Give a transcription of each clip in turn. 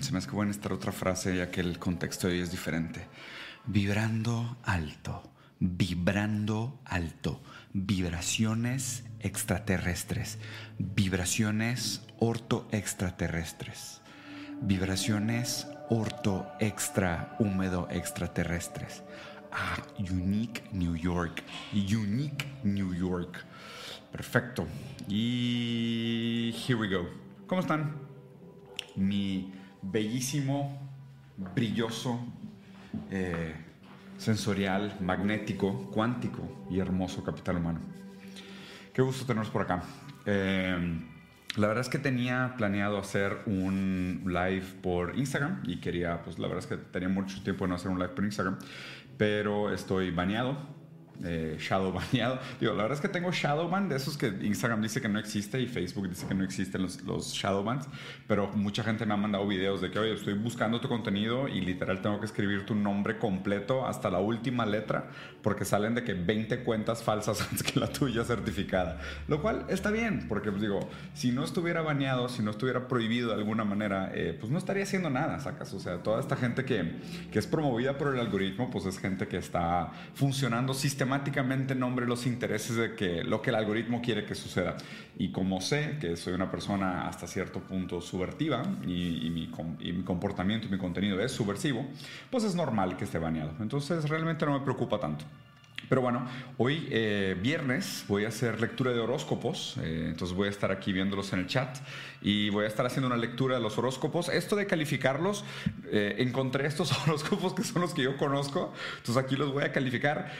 Se me hace que voy a necesitar otra frase ya que el contexto de hoy es diferente. Vibrando alto, vibrando alto, vibraciones extraterrestres, vibraciones orto extraterrestres, vibraciones orto extra húmedo extraterrestres. Ah, Unique New York, Unique New York. Perfecto. Y here we go. ¿Cómo están? Mi bellísimo, brilloso, eh, sensorial, magnético, cuántico y hermoso capital humano. Qué gusto tenernos por acá. Eh, la verdad es que tenía planeado hacer un live por Instagram y quería, pues la verdad es que tenía mucho tiempo de no hacer un live por Instagram, pero estoy baneado eh, shadow baneado. Digo, la verdad es que tengo Shadowban, de esos que Instagram dice que no existe y Facebook dice que no existen los, los Shadowbans, pero mucha gente me ha mandado videos de que, oye, estoy buscando tu contenido y literal tengo que escribir tu nombre completo hasta la última letra porque salen de que 20 cuentas falsas antes que la tuya certificada. Lo cual está bien, porque pues, digo, si no estuviera baneado, si no estuviera prohibido de alguna manera, eh, pues no estaría haciendo nada, sacas. O sea, toda esta gente que, que es promovida por el algoritmo, pues es gente que está funcionando sistemáticamente sistemáticamente nombre los intereses de que lo que el algoritmo quiere que suceda. Y como sé que soy una persona hasta cierto punto subvertiva y, mi, y mi comportamiento y mi contenido es subversivo, pues es normal que esté baneado. Entonces realmente no me preocupa tanto. Pero bueno, hoy eh, viernes voy a hacer lectura de horóscopos, eh, entonces voy a estar aquí viéndolos en el chat y voy a estar haciendo una lectura de los horóscopos. Esto de calificarlos, eh, encontré estos horóscopos que son los que yo conozco, entonces aquí los voy a calificar.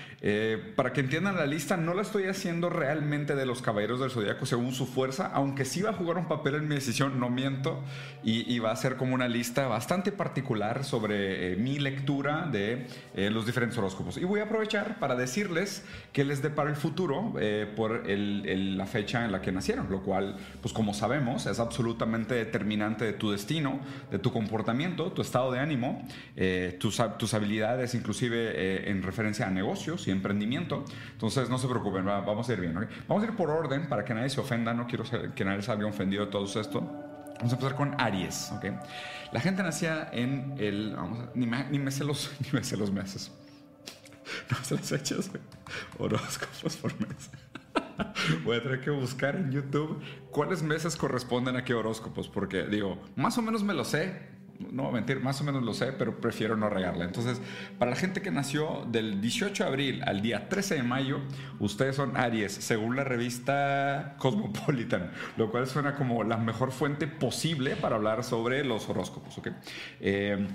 para que entiendan la lista, no la estoy haciendo realmente de los caballeros del zodiaco según su fuerza, aunque sí va a jugar un papel en mi decisión, no miento, y, y va a ser como una lista bastante particular sobre mi lectura de los diferentes horóscopos. Y voy a aprovechar para decir decirles que les depara el futuro eh, por la fecha en la que nacieron, lo cual, pues como sabemos, es absolutamente determinante de tu destino, de tu comportamiento, tu estado de ánimo, eh, tus, habilidades, inclusive eh, en referencia a negocios y emprendimiento. Entonces, no se preocupen, vamos a ir bien. Vamos a ir por orden para que nadie se ofenda, no quiero que nadie salga ofendido de todo esto. Vamos a empezar con Aries, ¿ok? La gente nacía en el... Ni, ni, me ni me sé los meses. no las fechas, horóscopos por mes. Voy a tener que buscar en YouTube cuáles meses corresponden a qué horóscopos, porque digo, más o menos me lo sé, no voy a mentir, más o menos lo sé, pero prefiero no regarla. Entonces, para la gente que nació del 18 de abril al día 13 de mayo, ustedes son Aries, según la revista Cosmopolitan, lo cual suena como la mejor fuente posible para hablar sobre los horóscopos. ¿okay? Eh,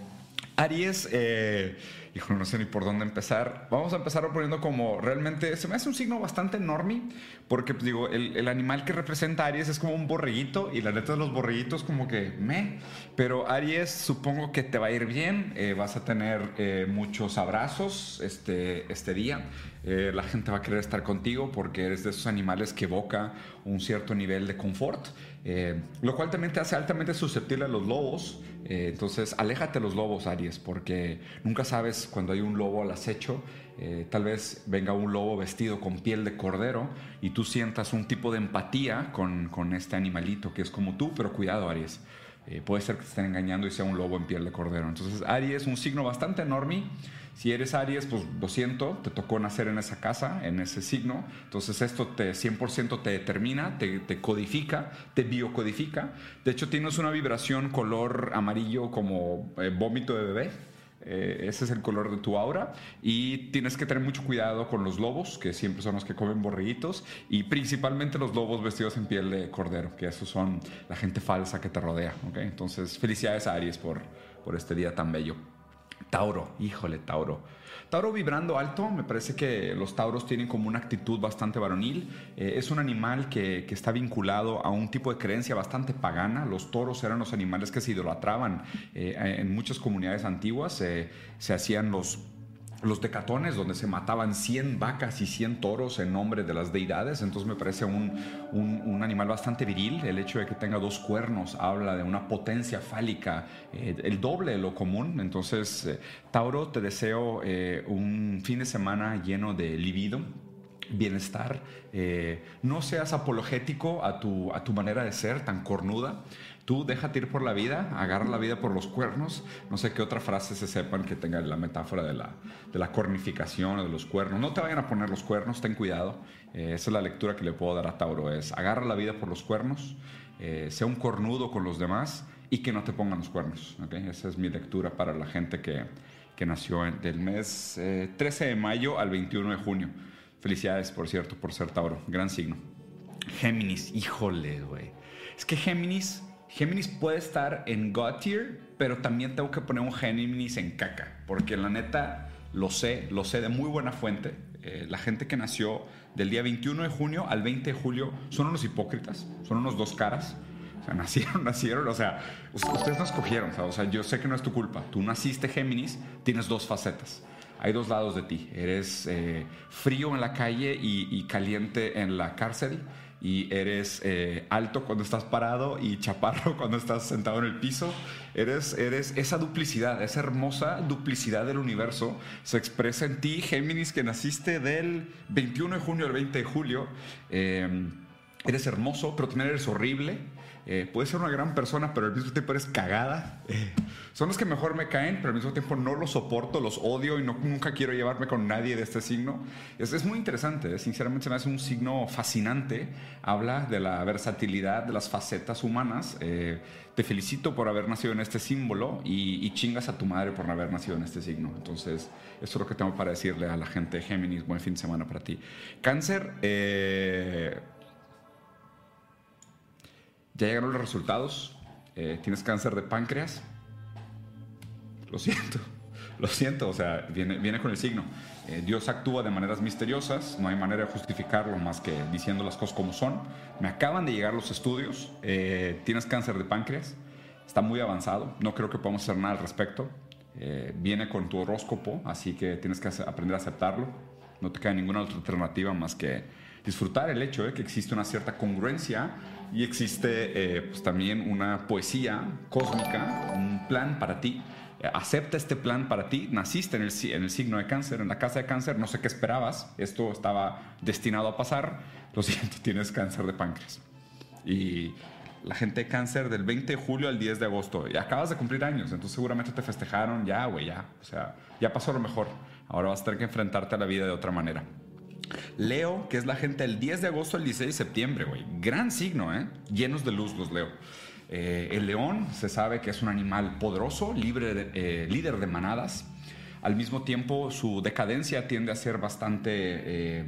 Aries, eh, hijo, no sé ni por dónde empezar. Vamos a empezar poniendo como realmente, se me hace un signo bastante enorme, porque pues, digo, el, animal que representa a Aries es como un borreguito, y la neta de los borreguitos como que me. Pero Aries, supongo que te va a ir bien, eh, vas a tener eh, muchos abrazos este, este día. Eh, la gente va a querer estar contigo porque eres de esos animales que evoca un cierto nivel de confort, eh, lo cual también te hace altamente susceptible a los lobos. Eh, entonces, aléjate de los lobos, Aries, porque nunca sabes cuando hay un lobo al acecho. tal vez venga un lobo vestido con piel de cordero y tú sientas un tipo de empatía con, con este animalito que es como tú, pero cuidado, Aries. puede ser que te estén engañando y sea un lobo en piel de cordero. Entonces, Aries es un signo bastante enorme. Si eres Aries, pues lo siento, te tocó nacer en esa casa, en ese signo. Entonces esto te 100% te determina, te, codifica, te biocodifica. De hecho, tienes una vibración color amarillo como eh, vómito de bebé. Eh, ese es el color de tu aura. Y tienes que tener mucho cuidado con los lobos, que siempre son los que comen borreguitos. Y principalmente los lobos vestidos en piel de cordero, que esos son la gente falsa que te rodea. Entonces, felicidades a Aries por, por este día tan bello. Tauro, híjole, Tauro. Tauro vibrando alto, me parece que los tauros tienen como una actitud bastante varonil. Eh, es un animal que, está vinculado a un tipo de creencia bastante pagana. Los toros eran los animales que se idolatraban eh, en muchas comunidades antiguas. Eh, se hacían los los decatones, donde se mataban 100 vacas y 100 toros en nombre de las deidades. Entonces me parece un, un, animal bastante viril. El hecho de que tenga dos cuernos habla de una potencia fálica, eh, el doble de lo común. Entonces, eh, Tauro, te deseo eh, un fin de semana lleno de libido bienestar, no seas apologético a tu, a tu manera de ser tan cornuda, Tú déjate ir por la vida, agarra la vida por los cuernos. No sé qué otra frase se sepan que tenga la metáfora de la, de la cornificación o de los cuernos. No te vayan a poner los cuernos, ten cuidado. Eh, esa es la lectura que le puedo dar a Tauro, es agarra la vida por los cuernos, eh, sea un cornudo con los demás y que no te pongan los cuernos. Esa es mi lectura para la gente que, que nació del mes 13 de mayo al 21 de junio. Felicidades, por cierto, por ser Tauro. Gran signo. Géminis, híjole, güey. Es que Géminis, Géminis puede estar en God pero también tengo que poner un Géminis en caca. Porque la neta, lo sé, lo sé de muy buena fuente. Eh, la gente que nació del día 21 de junio al 20 de julio son unos hipócritas, son unos dos caras. O sea, nacieron, nacieron, o sea, ustedes no escogieron, o sea, yo sé que no es tu culpa. Tú naciste Géminis, tienes dos facetas hay dos lados de ti. Eres eh, frío en la calle y, caliente en la cárcel. Y eres eh, alto cuando estás parado y chaparro cuando estás sentado en el piso. Eres, eres esa duplicidad, esa hermosa duplicidad del universo se expresa en ti, Géminis, que naciste del 21 de junio al 20 de julio. Eh, eres hermoso, pero también eres horrible eh, ser una gran persona, pero al mismo tiempo eres cagada. Eh, son los que mejor me caen, pero al mismo tiempo no los soporto, los odio y no, nunca quiero llevarme con nadie de este signo. Es, es muy interesante, eh, sinceramente se me hace un signo fascinante. Habla de la versatilidad de las facetas humanas. te felicito por haber nacido en este símbolo y, y, chingas a tu madre por no haber nacido en este signo. Entonces, eso es lo que tengo para decirle a la gente de Géminis. Buen fin de semana para ti. Cáncer, eh ya llegaron los resultados. Eh, tienes cáncer de páncreas. Lo siento, lo siento, o sea, viene, viene con el signo. Eh, Dios actúa de maneras misteriosas, no hay manera de justificarlo más que diciendo las cosas como son. Me acaban de llegar los estudios, eh, tienes cáncer de páncreas, está muy avanzado, no creo que podamos hacer nada al respecto. viene con tu horóscopo, así que tienes que aprender a aceptarlo. No te queda ninguna otra alternativa más que disfrutar el hecho de que existe una cierta congruencia y existe eh, pues, también una poesía cósmica, un plan para ti. Acepta este plan para ti. Naciste en el, en el signo de cáncer, en la casa de cáncer, no sé qué esperabas. Esto estaba destinado a pasar. Lo siento, tienes cáncer de páncreas. Y la gente de cáncer del 20 de julio al 10 de agosto. Y acabas de cumplir años, entonces seguramente te festejaron. Ya, güey, ya. O sea, ya pasó lo mejor. Ahora vas a tener que enfrentarte a la vida de otra manera. Leo, que es la gente del 10 de agosto al 16 de septiembre, güey. Gran signo, ¿eh? Llenos de luz los Leo. Eh, el león se sabe que es un animal poderoso, libre eh, líder de manadas. Al mismo tiempo, su decadencia tiende a ser bastante eh,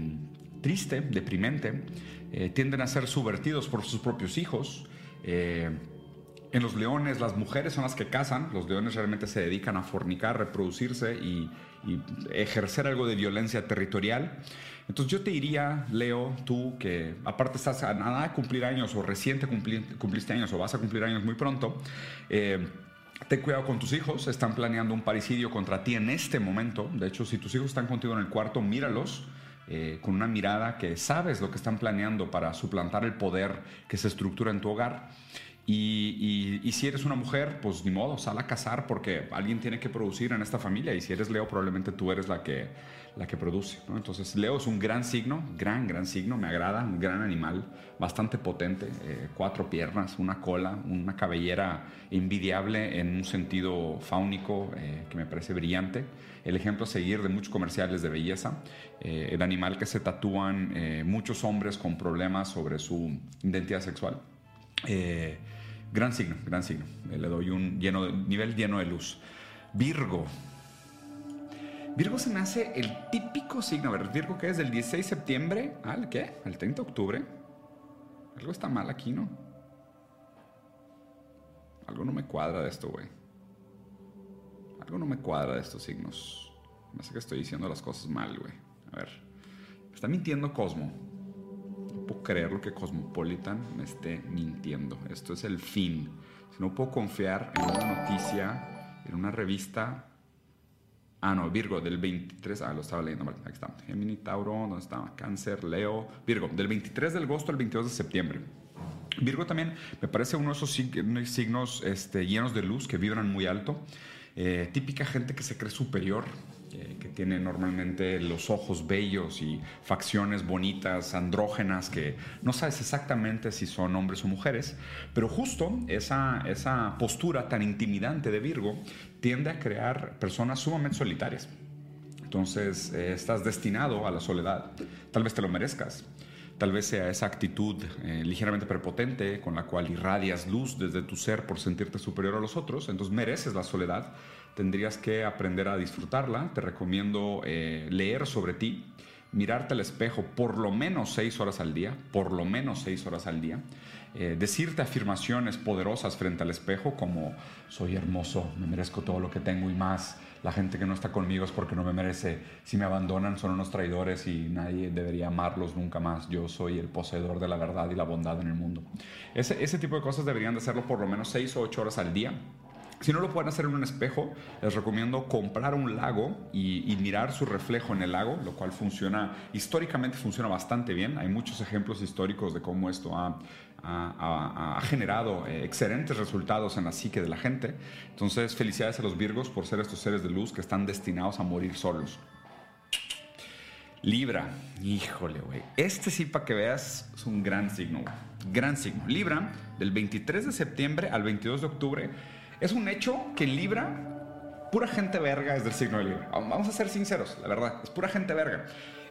triste, deprimente. tienden a ser subvertidos por sus propios hijos. En los leones, las mujeres son las que cazan. Los leones realmente se dedican a fornicar, reproducirse y, ejercer algo de violencia territorial. Entonces yo te diría, Leo, tú que aparte estás a nada de cumplir años o reciente cumpliste años o vas a cumplir años muy pronto, eh, ten cuidado con tus hijos, están planeando un paricidio contra ti en este momento. De hecho, si tus hijos están contigo en el cuarto, míralos. Eh, con una mirada que sabes lo que están planeando para suplantar el poder que se estructura en tu hogar. Y, si eres una mujer, pues ni modo, sal a casar porque alguien tiene que producir en esta familia. Y si eres Leo, probablemente tú eres la que, la que produce. Entonces, Leo es un gran signo, gran, gran signo, me agrada, un gran animal, bastante potente, eh, cuatro piernas, una cola, una cabellera envidiable en un sentido fáunico eh, que me parece brillante. El ejemplo a seguir de muchos comerciales de belleza, eh, el animal que se tatúan muchos hombres con problemas sobre su identidad sexual. Gran signo, gran signo. Le doy un lleno nivel lleno de luz. Virgo. Virgo se me hace el típico signo. A ver, Virgo que es del 16 de septiembre al qué? Al 30 de octubre. Algo está mal aquí, ¿no? Algo no me cuadra de esto, güey. Algo no me cuadra de estos signos. Me hace que estoy diciendo las cosas mal, güey. A ver. Está mintiendo Cosmo puedo creer lo que Cosmopolitan me esté mintiendo. Esto es el fin. Si no puedo confiar en una noticia, en una revista. Ah, no, Virgo, del 23. Ah, lo estaba leyendo mal. Aquí está. Gemini, Tauro, ¿dónde estaba? Cáncer, Leo. Virgo, del 23 de agosto al 22 de septiembre. Virgo también me parece uno de esos signos este, llenos de luz que vibran muy alto. Eh, típica gente que se cree superior, eh, que tiene normalmente los ojos bellos y facciones bonitas, andrógenas, que no sabes exactamente si son hombres o mujeres, pero justo esa, esa postura tan intimidante de Virgo tiende a crear personas sumamente solitarias. Entonces eh, estás destinado a la soledad. Tal vez te lo merezcas. Tal vez sea esa actitud eh, ligeramente prepotente con la cual irradias luz desde tu ser por sentirte superior a los otros. Entonces mereces la soledad. Tendrías que aprender a disfrutarla. Te recomiendo eh, leer sobre ti, mirarte al espejo por lo menos seis horas al día, por lo menos seis horas al día. Eh, decirte afirmaciones poderosas frente al espejo como soy hermoso, me merezco todo lo que tengo y más la gente que no está conmigo es porque no me merece. Si me abandonan son unos traidores y nadie debería amarlos nunca más. Yo soy el poseedor de la verdad y la bondad en el mundo. Ese, tipo de cosas deberían de hacerlo por lo menos 6 o 8 horas al día. Si no lo pueden hacer en un espejo, les recomiendo comprar un lago y, mirar su reflejo en el lago, lo cual funciona, históricamente funciona bastante bien. Hay muchos ejemplos históricos de cómo esto ha ha, generado eh, excelentes resultados en la psique de la gente. Entonces, felicidades a los Virgos por ser estos seres de luz que están destinados a morir solos. Libra, híjole, güey. Este sí, para que veas, es un gran signo, Gran signo. Libra, del 23 de septiembre al 22 de octubre, es un hecho que Libra, pura gente verga es del signo de Libra. Vamos a ser sinceros, la verdad, es pura gente verga.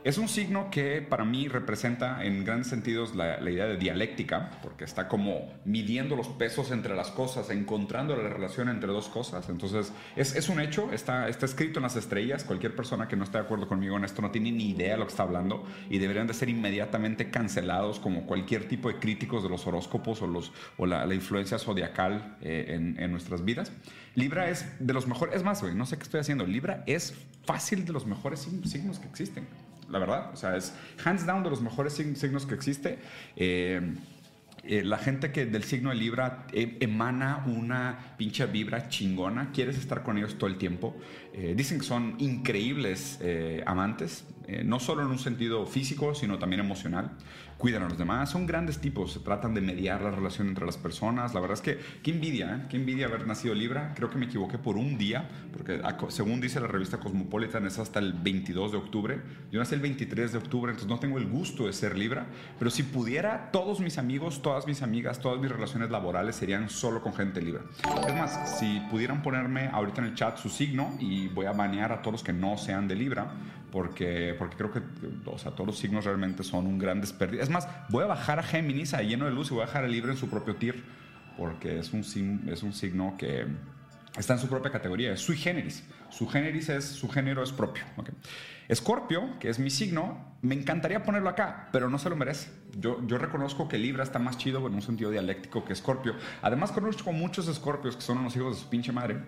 Es un signo que para mí representa en grandes sentidos la, idea de dialéctica, porque está como midiendo los pesos entre las cosas, encontrando la relación entre dos cosas. Entonces, es, un hecho, está, está escrito en las estrellas. Cualquier persona que no esté de acuerdo conmigo en esto no tiene ni idea de lo que está hablando y deberían de ser inmediatamente cancelados como cualquier tipo de críticos de los horóscopos o, los, o la, influencia zodiacal eh, en, en nuestras vidas. Libra es de los mejores, es más, güey, no sé qué estoy haciendo. Libra es fácil de los mejores signos que existen la verdad. O sea, es hands down de los mejores signos que existe. Eh, eh, la gente que del signo de Libra eh, emana una pinche vibra chingona, quieres estar con ellos todo el tiempo. dicen que son increíbles amantes, no solo en un sentido físico, sino también emocional cuidan a los demás, son grandes tipos, tratan de mediar la relación entre las personas. La verdad es que qué envidia, ¿eh? qué envidia haber nacido Libra. Creo que me equivoqué por un día, porque según dice la revista Cosmopolitan es hasta el 22 de octubre. Yo nací el 23 de octubre, entonces no tengo el gusto de ser Libra, pero si pudiera, todos mis amigos, todas mis amigas, todas mis relaciones laborales serían solo con gente Libra. Es más, si pudieran ponerme ahorita en el chat su signo y voy a banear a todos los que no sean de Libra, porque, porque creo que o sea, todos los signos realmente son un gran desperdicio. Es más, voy a bajar a Géminis a lleno de luz y voy a dejar a Libre en su propio tier, porque es un, es un signo que está en su propia categoría, es sui generis. Su generis es, su género es propio. Escorpio, que es mi signo, me encantaría ponerlo acá, pero no se lo merece. Yo, yo reconozco que Libra está más chido en un sentido dialéctico que Escorpio. Además, conozco muchos Escorpios que son unos hijos de su pinche madre,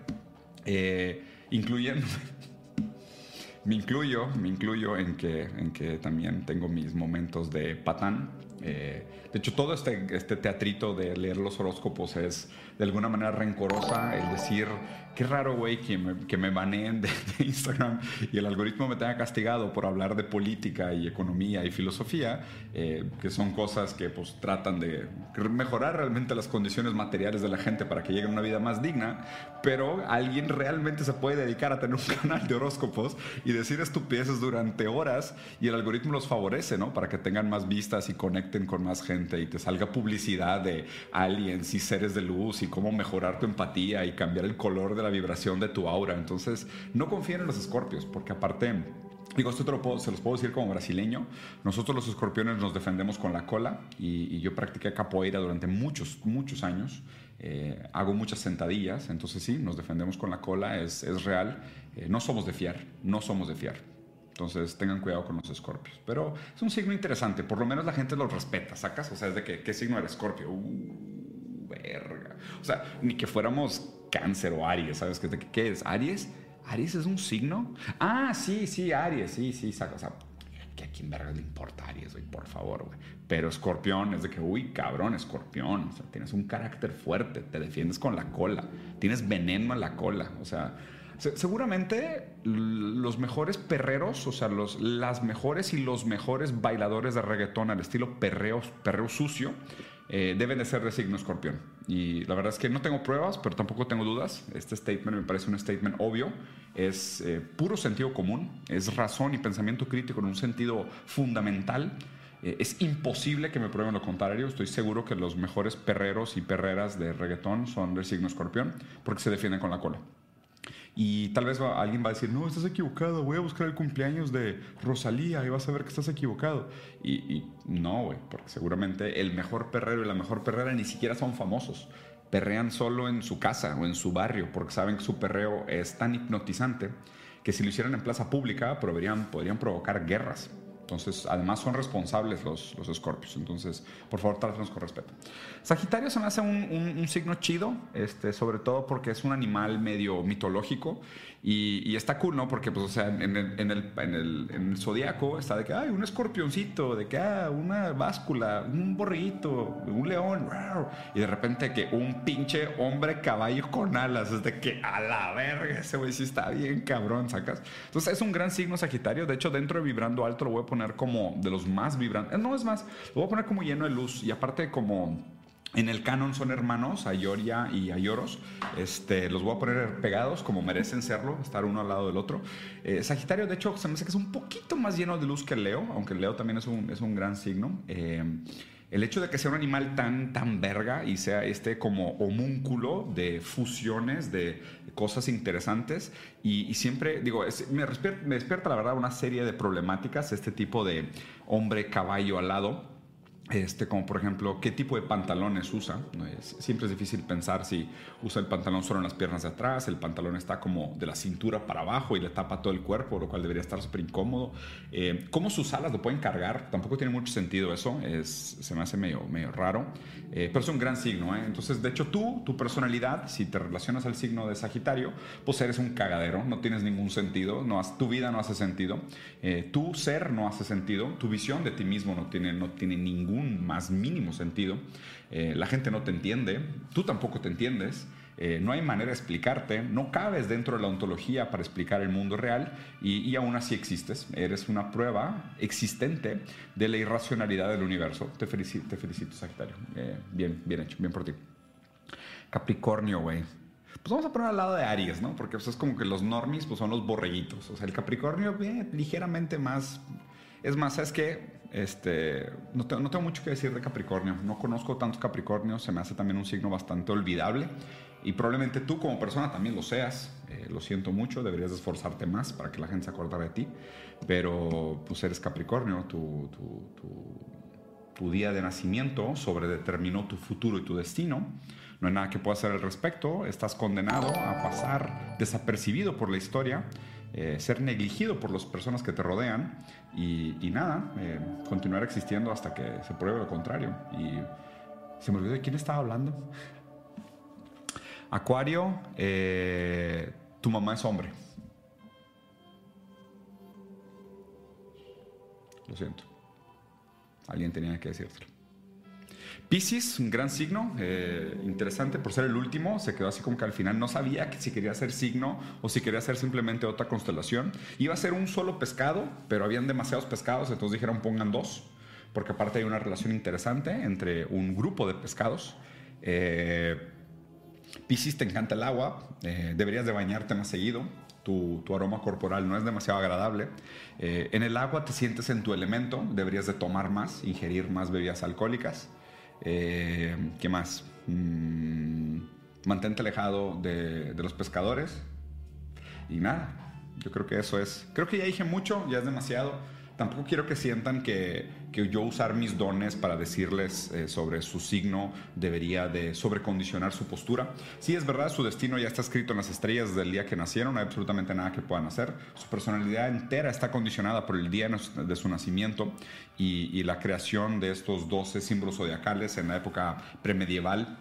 eh, incluyendo me incluyo, me incluyo en que, en que también tengo mis momentos de patán. Eh, de hecho, todo este, este teatrito de leer los horóscopos es de alguna manera rencorosa el decir, qué raro, güey, que me, que me baneen de, Instagram y el algoritmo me tenga castigado por hablar de política y economía y filosofía, eh, que son cosas que pues tratan de mejorar realmente las condiciones materiales de la gente para que llegue a una vida más digna, pero alguien realmente se puede dedicar a tener un canal de horóscopos y decir estupideces durante horas y el algoritmo los favorece, ¿no? Para que tengan más vistas y conecten con más gente y te salga publicidad de aliens y seres de luz y cómo mejorar tu empatía y cambiar el color de la vibración de tu aura. Entonces, no confíen en los escorpios, porque aparte... Digo, esto se los puedo decir como brasileño. Nosotros los escorpiones nos defendemos con la cola y, yo practiqué capoeira durante muchos, muchos años. Eh, hago muchas sentadillas, entonces sí, nos defendemos con la cola, es, es real. Eh, no somos de fiar, no somos de fiar. Entonces tengan cuidado con los escorpios. Pero es un signo interesante, por lo menos la gente los respeta, ¿sacas? O sea, es de que, ¿qué signo era escorpio? Uh, verga. O sea, ni que fuéramos cáncer o Aries, ¿sabes? ¿Qué, qué es? ¿Aries? ¿Aries es un signo? Ah, sí, sí, Aries, sí, sí, o sea, que a quién verga le importa Aries, güey, por favor, güey. Pero escorpión es de que, uy, cabrón, escorpión, o sea, tienes un carácter fuerte, te defiendes con la cola, tienes veneno en la cola, o sea, seguramente los mejores perreros, o sea, los, las mejores y los mejores bailadores de reggaetón al estilo perreo, perreo sucio, eh, deben de ser de signo escorpión. Y la verdad es que no tengo pruebas, pero tampoco tengo dudas. Este statement me parece un statement obvio. Es eh, puro sentido común, es razón y pensamiento crítico en un sentido fundamental. Eh, es imposible que me prueben lo contrario. Estoy seguro que los mejores perreros y perreras de reggaetón son del signo escorpión porque se defienden con la cola. Y tal vez alguien va a decir, no, estás equivocado, voy a buscar el cumpleaños de Rosalía y vas a ver que estás equivocado. Y, no, güey, porque seguramente el mejor perrero y la mejor perrera ni siquiera son famosos. Perrean solo en su casa o en su barrio porque saben que su perreo es tan hipnotizante que si lo hicieran en plaza pública podrían, podrían provocar guerras. Entonces, además son responsables los, los escorpios. Entonces, por favor, trátanos con respeto. Sagitario se me hace un, signo chido, este, sobre todo porque es un animal medio mitológico y, está cool, ¿no? Porque, pues, o sea, en el, en el, en el, en el zodiaco está de que hay un escorpioncito, de que ah, una báscula, un borriguito, un león, y de repente que un pinche hombre caballo con alas, es de que a la verga, ese güey sí está bien cabrón, sacas. Entonces, es un gran signo Sagitario. De hecho, dentro de Vibrando Alto lo voy a poner como de los más vibrantes. No es más, lo voy a poner como lleno de luz y aparte como en el canon son hermanos, Ayoria y Ayoros. Este, los voy a poner pegados como merecen serlo, estar uno al lado del otro. Eh, Sagitario, de hecho, se me hace que es un poquito más lleno de luz que Leo, aunque Leo también es un, es un gran signo. Eh, el hecho de que sea un animal tan, tan verga y sea este como homúnculo de fusiones, de cosas interesantes, y, siempre, digo, me, me despierta la verdad una serie de problemáticas, este tipo de hombre caballo alado este, como por ejemplo, qué tipo de pantalones usa. siempre es difícil pensar si usa el pantalón solo en las piernas de atrás, el pantalón está como de la cintura para abajo y le tapa todo el cuerpo, lo cual debería estar súper incómodo. Eh, ¿Cómo sus alas lo pueden cargar? Tampoco tiene mucho sentido eso, es, se me hace medio, medio raro, eh, pero es un gran signo. ¿eh? Entonces, de hecho, tú, tu personalidad, si te relacionas al signo de Sagitario, pues eres un cagadero, no tienes ningún sentido, no, tu vida no hace sentido, tu ser no hace sentido, tu visión de ti mismo no tiene, no tiene ningún más mínimo sentido. Eh, la gente no te entiende, tú tampoco te entiendes. Eh, no hay manera de explicarte, no cabes dentro de la ontología para explicar el mundo real y, aún así existes. Eres una prueba existente de la irracionalidad del universo. Te felicito, te felicito Sagitario. Eh, bien, bien hecho, bien por ti. Capricornio, güey. Pues vamos a poner al lado de Aries, ¿no? Porque pues, es como que los normis pues, son los borreguitos. O sea, el Capricornio, ligeramente más. Es más, ¿sabes qué? Este, no, tengo, mucho que decir de Capricornio. No conozco tantos Capricornios. Se me hace también un signo bastante olvidable. Y probablemente tú como persona también lo seas. Eh, lo siento mucho. Deberías esforzarte más para que la gente se acordara de ti. Pero pues eres Capricornio. Tu, tu, día de nacimiento sobredeterminó tu futuro y tu destino. No hay nada que pueda hacer al respecto. Estás condenado a pasar desapercibido por la historia eh, ser negligido por las personas que te rodean y, nada, eh, continuar existiendo hasta que se pruebe lo contrario. Y se me olvidó de quién estaba hablando. Acuario, eh, tu mamá es hombre. Lo siento. Alguien tenía que decírtelo. Pisces, un gran signo, eh, interesante por ser el último, se quedó así como que al final no sabía si quería ser signo o si quería ser simplemente otra constelación. Iba a ser un solo pescado, pero habían demasiados pescados, entonces dijeron pongan dos, porque aparte hay una relación interesante entre un grupo de pescados. Eh, Piscis te encanta el agua, eh, deberías de bañarte más seguido, tu, aroma corporal no es demasiado agradable. Eh, en el agua te sientes en tu elemento, deberías de tomar más, ingerir más bebidas alcohólicas. Eh, ¿Qué más? Mm, mantente alejado de, los pescadores. Y nada, yo creo que eso es. Creo que ya dije mucho, ya es demasiado. Tampoco quiero que sientan que, yo usar mis dones para decirles eh, sobre su signo debería de sobrecondicionar su postura. Sí, es verdad, su destino ya está escrito en las estrellas del día que nacieron, no hay absolutamente nada que puedan hacer. Su personalidad entera está condicionada por el día de su nacimiento y, y la creación de estos 12 símbolos zodiacales en la época premedieval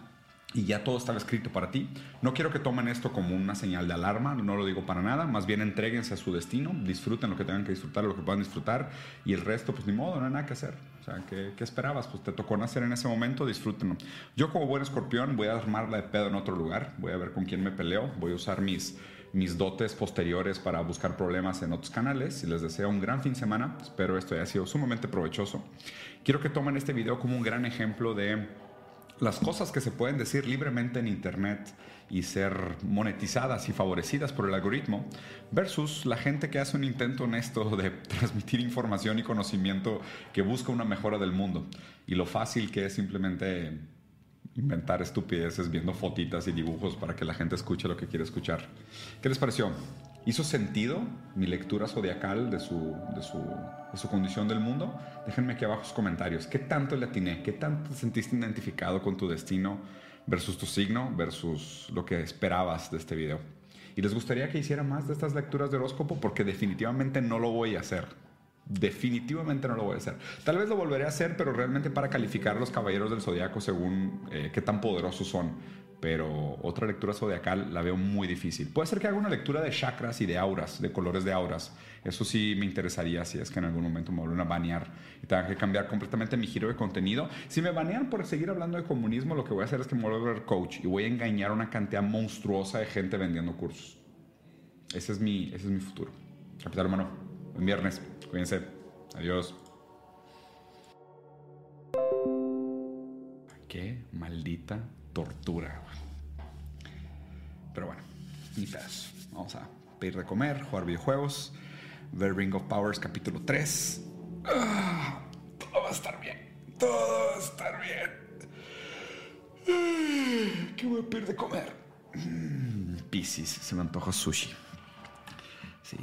y ya todo estaba escrito para ti. No quiero que tomen esto como una señal de alarma, no lo digo para nada, más bien entreguense a su destino, disfruten lo que tengan que disfrutar, lo que puedan disfrutar y el resto, pues ni modo, no hay nada que hacer. O sea, ¿qué, esperabas? Pues te tocó nacer en ese momento, disfrútenlo. Yo como buen escorpión voy a armarla de pedo en otro lugar, voy a ver con quién me peleo, voy a usar mis, mis dotes posteriores para buscar problemas en otros canales y les deseo un gran fin de semana, espero esto haya sido sumamente provechoso. Quiero que tomen este video como un gran ejemplo de las cosas que se pueden decir libremente en Internet y ser monetizadas y favorecidas por el algoritmo, versus la gente que hace un intento honesto de transmitir información y conocimiento que busca una mejora del mundo. Y lo fácil que es simplemente inventar estupideces viendo fotitas y dibujos para que la gente escuche lo que quiere escuchar. ¿Qué les pareció? ¿Hizo sentido mi lectura zodiacal de su, de su, de su condición del mundo? Déjenme aquí abajo sus comentarios. ¿Qué tanto le atiné? ¿Qué tanto te sentiste identificado con tu destino versus tu signo versus lo que esperabas de este video? ¿Y les gustaría que hiciera más de estas lecturas de horóscopo? Porque definitivamente no lo voy a hacer. Definitivamente no lo voy a hacer. Tal vez lo volveré a hacer, pero realmente para calificar a los caballeros del zodiaco según eh, qué tan poderosos son pero otra lectura zodiacal la veo muy difícil. Puede ser que haga una lectura de chakras y de auras, de colores de auras. Eso sí me interesaría si es que en algún momento me vuelven a banear y tenga que cambiar completamente mi giro de contenido. Si me banean por seguir hablando de comunismo, lo que voy a hacer es que me voy a volver coach y voy a engañar a una cantidad monstruosa de gente vendiendo cursos. Ese es mi, ese es mi futuro. Capital buen viernes. Cuídense. Adiós. Qué maldita tortura. Pero bueno, ni. Vamos a pedir de comer, jugar videojuegos, ver Ring of Powers capítulo 3. Ah, todo va a estar bien. Todo va a estar bien. Ah, ¿Qué voy a pedir de comer? Mm, Piscis, se me antoja sushi. Sí,